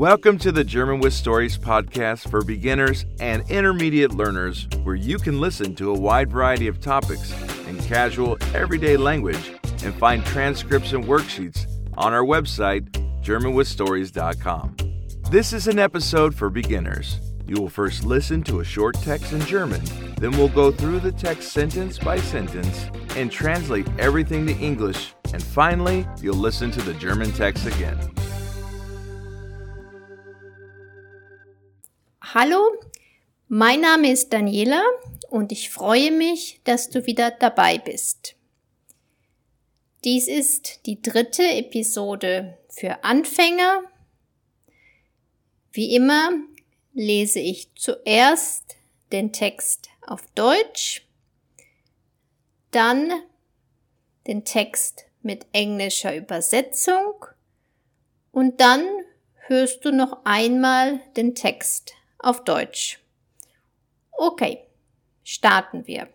Welcome to the German with Stories podcast for beginners and intermediate learners, where you can listen to a wide variety of topics in casual, everyday language and find transcripts and worksheets on our website, GermanWithStories.com. This is an episode for beginners. You will first listen to a short text in German, then we'll go through the text sentence by sentence and translate everything to English, and finally, you'll listen to the German text again. Hallo, mein Name ist Daniela und ich freue mich, dass du wieder dabei bist. Dies ist die dritte Episode für Anfänger. Wie immer lese ich zuerst den Text auf Deutsch, dann den Text mit englischer Übersetzung und dann hörst du noch einmal den Text auf Deutsch. Okay, starten wir.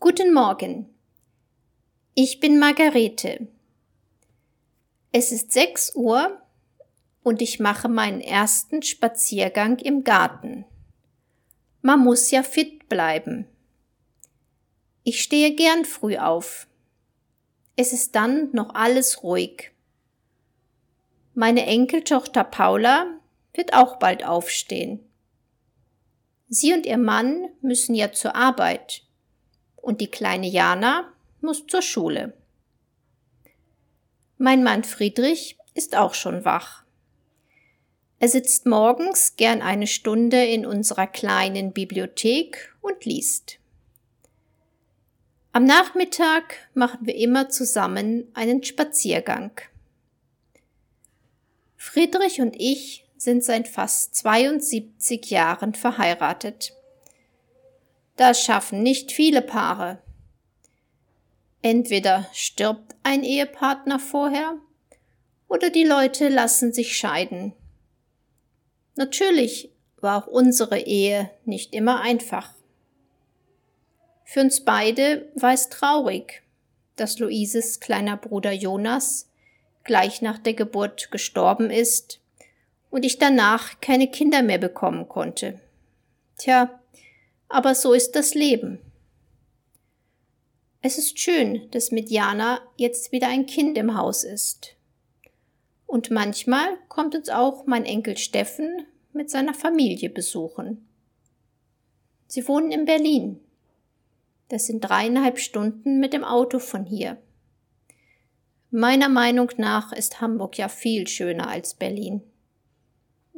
Guten Morgen. Ich bin Margarete. Es ist 6 Uhr und ich mache meinen ersten Spaziergang im Garten. Man muss ja fit bleiben. Ich stehe gern früh auf. Es ist dann noch alles ruhig. Meine Enkeltochter Paula wird auch bald aufstehen. Sie und ihr Mann müssen ja zur Arbeit und die kleine Jana muss zur Schule. Mein Mann Friedrich ist auch schon wach. Er sitzt morgens gern eine Stunde in unserer kleinen Bibliothek und liest. Am Nachmittag machen wir immer zusammen einen Spaziergang. Friedrich und ich sind seit fast 72 Jahren verheiratet. Das schaffen nicht viele Paare. Entweder stirbt ein Ehepartner vorher oder die Leute lassen sich scheiden. Natürlich war auch unsere Ehe nicht immer einfach. Für uns beide war es traurig, dass Luises kleiner Bruder Jonas gleich nach der Geburt gestorben ist und ich danach keine Kinder mehr bekommen konnte. Tja, aber so ist das Leben. Es ist schön, dass mit Jana jetzt wieder ein Kind im Haus ist. Und manchmal kommt uns auch mein Enkel Steffen mit seiner Familie besuchen. Sie wohnen in Berlin. Das sind dreieinhalb Stunden mit dem Auto von hier. Meiner Meinung nach ist Hamburg ja viel schöner als Berlin.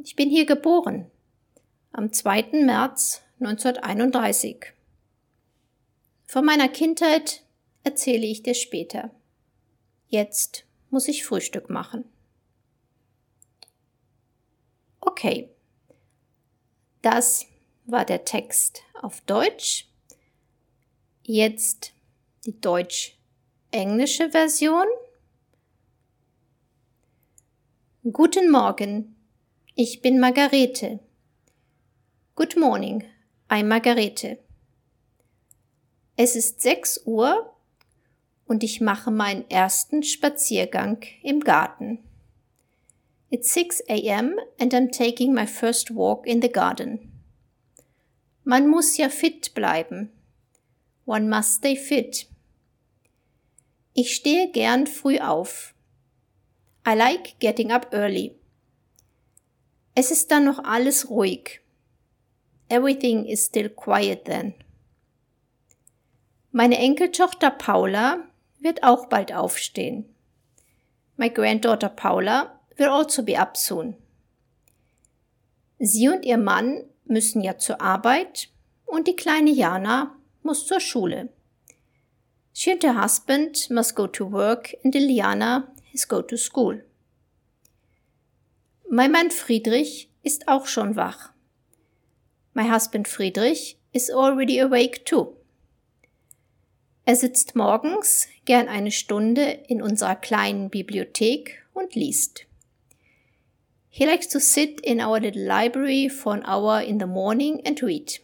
Ich bin hier geboren. Am 2. März 1931. Von meiner Kindheit erzähle ich dir später. Jetzt muss ich Frühstück machen. Okay. Das war der Text auf Deutsch. Jetzt die deutsch-englische Version. Guten Morgen, ich bin Margarete. Good morning, I'm Margarete. Es ist sechs Uhr und ich mache meinen ersten Spaziergang im Garten. It's 6 a.m. and I'm taking my first walk in the garden. Man muss ja fit bleiben. One must stay fit. Ich stehe gern früh auf. I like getting up early. Es ist dann noch alles ruhig. Everything is still quiet then. Meine Enkeltochter Paula wird auch bald aufstehen. My granddaughter Paula will also be up soon. Sie und ihr Mann müssen ja zur Arbeit und die kleine Jana muss zur Schule. She and her husband must go to work and Liliana is go to school. Mein Mann Friedrich ist auch schon wach. My husband Friedrich is already awake too. Er sitzt morgens gern eine Stunde in unserer kleinen Bibliothek und liest. He likes to sit in our little library for an hour in the morning and read.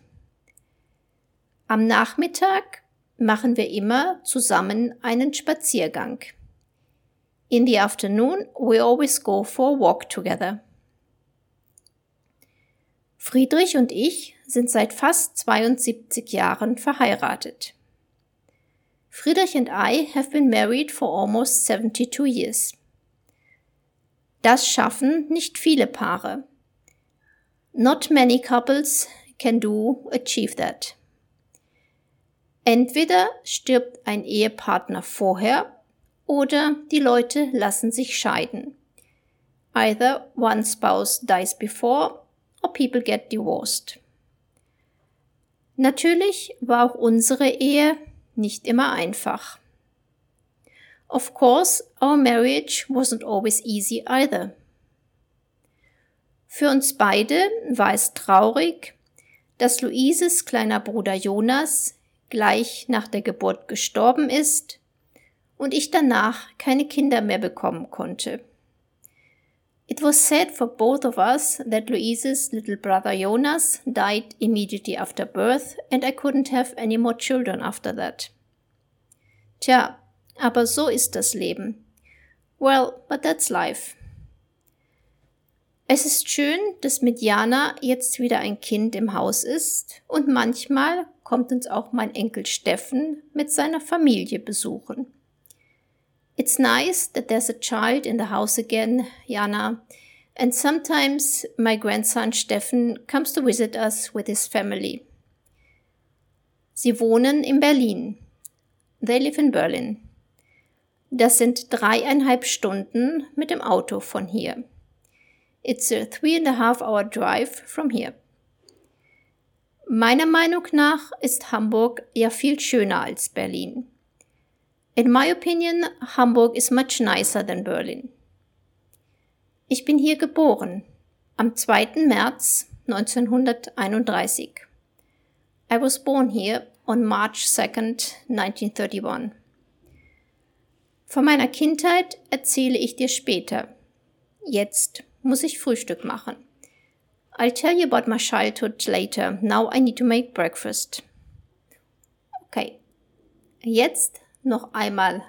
Am Nachmittag machen wir immer zusammen einen Spaziergang. In the afternoon, we always go for a walk together. Friedrich und ich sind seit fast 72 Jahren verheiratet. Friedrich and I have been married for almost 72 years. Das schaffen nicht viele Paare. Not many couples can do achieve that. Entweder stirbt ein Ehepartner vorher oder die Leute lassen sich scheiden. Either one spouse dies before or people get divorced. Natürlich war auch unsere Ehe nicht immer einfach. Of course, our marriage wasn't always easy either. Für uns beide war es traurig, dass Luises kleiner Bruder Jonas gleich nach der Geburt gestorben ist und ich danach keine Kinder mehr bekommen konnte. It was sad for both of us that Louise's little brother Jonas died immediately after birth and I couldn't have any more children after that. Tja, aber so ist das Leben. Well, but that's life. Es ist schön, dass mit Jana jetzt wieder ein Kind im Haus ist und manchmal kommt uns auch mein Enkel Steffen mit seiner Familie besuchen. It's nice that there's a child in the house again, Jana, and sometimes my grandson Steffen comes to visit us with his family. Sie wohnen in Berlin. They live in Berlin. Das sind dreieinhalb Stunden mit dem Auto von hier. It's a three and a half hour drive from here. Meiner Meinung nach ist Hamburg ja viel schöner als Berlin. In my opinion, Hamburg is much nicer than Berlin. Ich bin hier geboren, am 2. März 1931. I was born here on March 2nd, 1931. Von meiner Kindheit erzähle ich dir später. Jetzt muss ich Frühstück machen. I'll tell you about my childhood later. Now I need to make breakfast. Okay. Jetzt noch einmal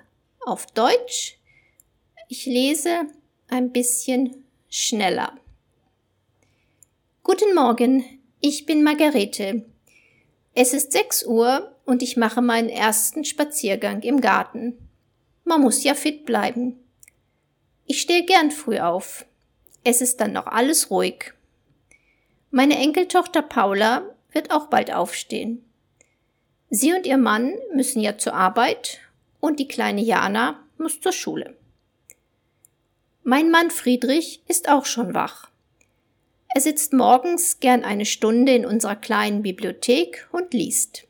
auf Deutsch. Ich lese ein bisschen schneller. Guten Morgen, ich bin Margarete. Es ist 6 Uhr und ich mache meinen ersten Spaziergang im Garten. Man muss ja fit bleiben. Ich stehe gern früh auf. Es ist dann noch alles ruhig. Meine Enkeltochter Paula wird auch bald aufstehen. Sie und ihr Mann müssen ja zur Arbeit und die kleine Jana muss zur Schule. Mein Mann Friedrich ist auch schon wach. Er sitzt morgens gern eine Stunde in unserer kleinen Bibliothek und liest.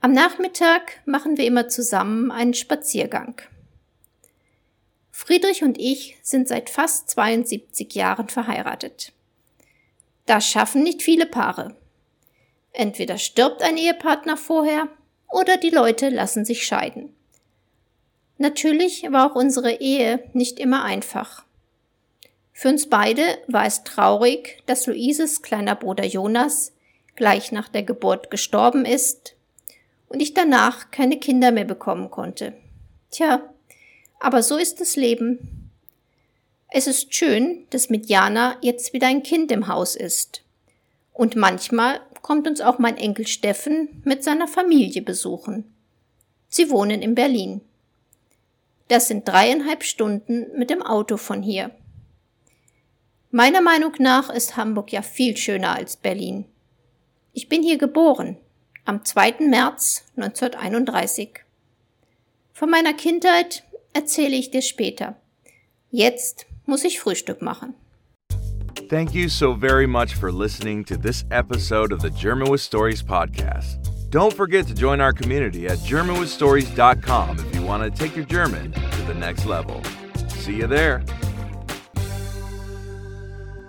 Am Nachmittag machen wir immer zusammen einen Spaziergang. Friedrich und ich sind seit fast 72 Jahren verheiratet. Das schaffen nicht viele Paare. Entweder stirbt ein Ehepartner vorher oder die Leute lassen sich scheiden. Natürlich war auch unsere Ehe nicht immer einfach. Für uns beide war es traurig, dass Luises kleiner Bruder Jonas gleich nach der Geburt gestorben ist und ich danach keine Kinder mehr bekommen konnte. Tja, aber so ist das Leben. Es ist schön, dass mit Jana jetzt wieder ein Kind im Haus ist. Und manchmal kommt uns auch mein Enkel Steffen mit seiner Familie besuchen. Sie wohnen in Berlin. Das sind dreieinhalb Stunden mit dem Auto von hier. Meiner Meinung nach ist Hamburg ja viel schöner als Berlin. Ich bin hier geboren, am 2. März 1931. Von meiner Kindheit erzähle ich dir später. Jetzt muss ich Frühstück machen. Thank you so very much for listening to this episode of the German with Stories podcast. Don't forget to join our community at GermanWithStories.com if you want to take your German to the next level. See you there.